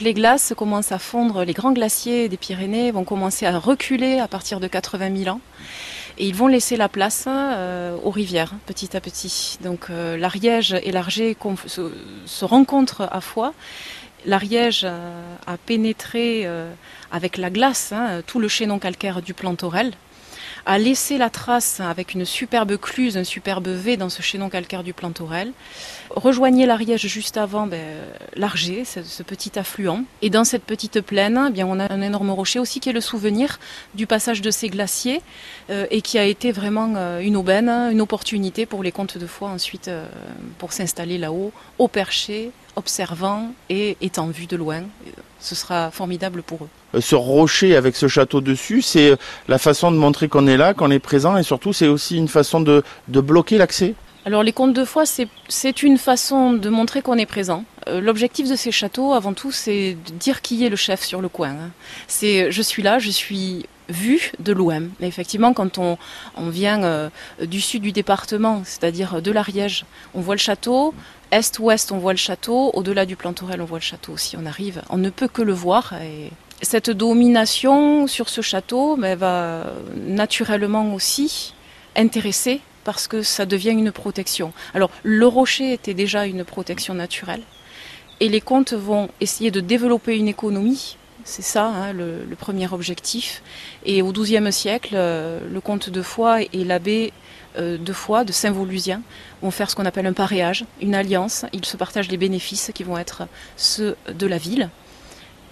Les glaces commencent à fondre, les grands glaciers des Pyrénées vont commencer à reculer à partir de 80 000 ans. Et ils vont laisser la place euh, aux rivières petit à petit. Donc euh, l'Ariège et se, se, rencontrent à fois. L'Ariège euh, a pénétré avec la glace hein, tout le chaînon calcaire du Plantorel a laissé la trace avec une superbe cluse, un superbe V dans ce chaînon calcaire du Plantorel. Rejoignez l'Ariège juste avant ben, l'Arger, ce, petit affluent. Et dans cette petite plaine, eh bien, on a un énorme rocher aussi qui est le souvenir du passage de ces glaciers euh, et qui a été vraiment euh, une aubaine, une opportunité pour les comtes de foi ensuite euh, pour s'installer là-haut, au perché, observant et étant vu de loin. Ce sera formidable pour eux ce rocher avec ce château dessus, c'est la façon de montrer qu'on est là, qu'on est présent, et surtout c'est aussi une façon de, de bloquer l'accès alors les contes de foi, c'est une façon de montrer qu'on est présent. Euh, L'objectif de ces châteaux, avant tout, c'est de dire qui est le chef sur le coin. Hein. C'est je suis là, je suis vu de l'OM. Effectivement, quand on, on vient euh, du sud du département, c'est-à-dire de l'Ariège, on voit le château. Est-ouest, on voit le château. Au-delà du Plantorel, on voit le château aussi. On arrive, on ne peut que le voir. Et cette domination sur ce château va naturellement aussi intéresser parce que ça devient une protection. Alors le rocher était déjà une protection naturelle et les comtes vont essayer de développer une économie. C'est ça hein, le, premier objectif. Et au XIIe siècle, euh, le comte de Foix et l'abbé euh, de Foix, de Saint-Volusien, vont faire ce qu'on appelle un paréage, une alliance. Ils se partagent les bénéfices qui vont être ceux de la ville.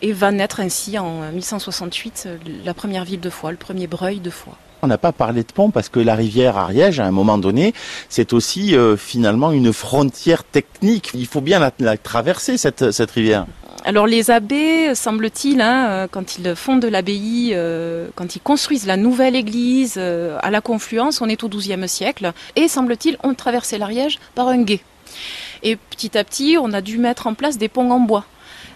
Et va naître ainsi en 1168 la première ville de Foix, le premier breuil de Foix. On n'a pas parlé de pont parce que la rivière Ariège, à un moment donné, c'est aussi euh, finalement une frontière technique. Il faut bien la, traverser, cette rivière. Alors les abbés, semble-t-il, hein, quand ils fondent l'abbaye, euh, quand ils construisent la nouvelle église euh, à la confluence, on est au XIIe siècle, et semble-t-il, on traversait l'Ariège par un gué. Et petit à petit, on a dû mettre en place des ponts en bois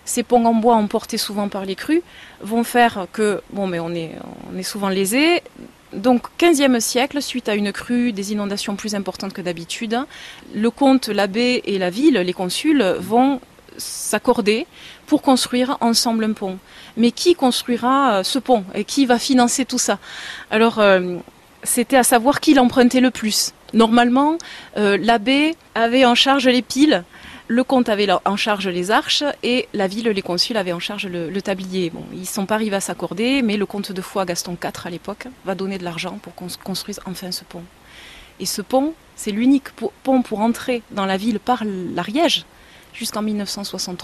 ces ponts en bois emportés souvent par les crues vont faire que, bon, mais on est, on est souvent lésé. Donc, 15e siècle, suite à une crue, des inondations plus importantes que d'habitude, le comte, l'abbé et la ville, les consuls, vont s'accorder pour construire ensemble un pont. Mais qui construira ce pont et qui va financer tout ça? Alors, euh, c'était à savoir qui l'empruntait le plus. Normalement, euh, l'abbé avait en charge les piles le comte avait en charge les arches et la ville, les consuls avaient en charge le, le tablier. Bon, ils ne sont pas arrivés à s'accorder, mais le comte de Foix, Gaston IV à l'époque, va donner de l'argent pour qu'on construise enfin ce pont. Et ce pont, c'est l'unique pont pour entrer dans la ville par l'Ariège jusqu'en 1963.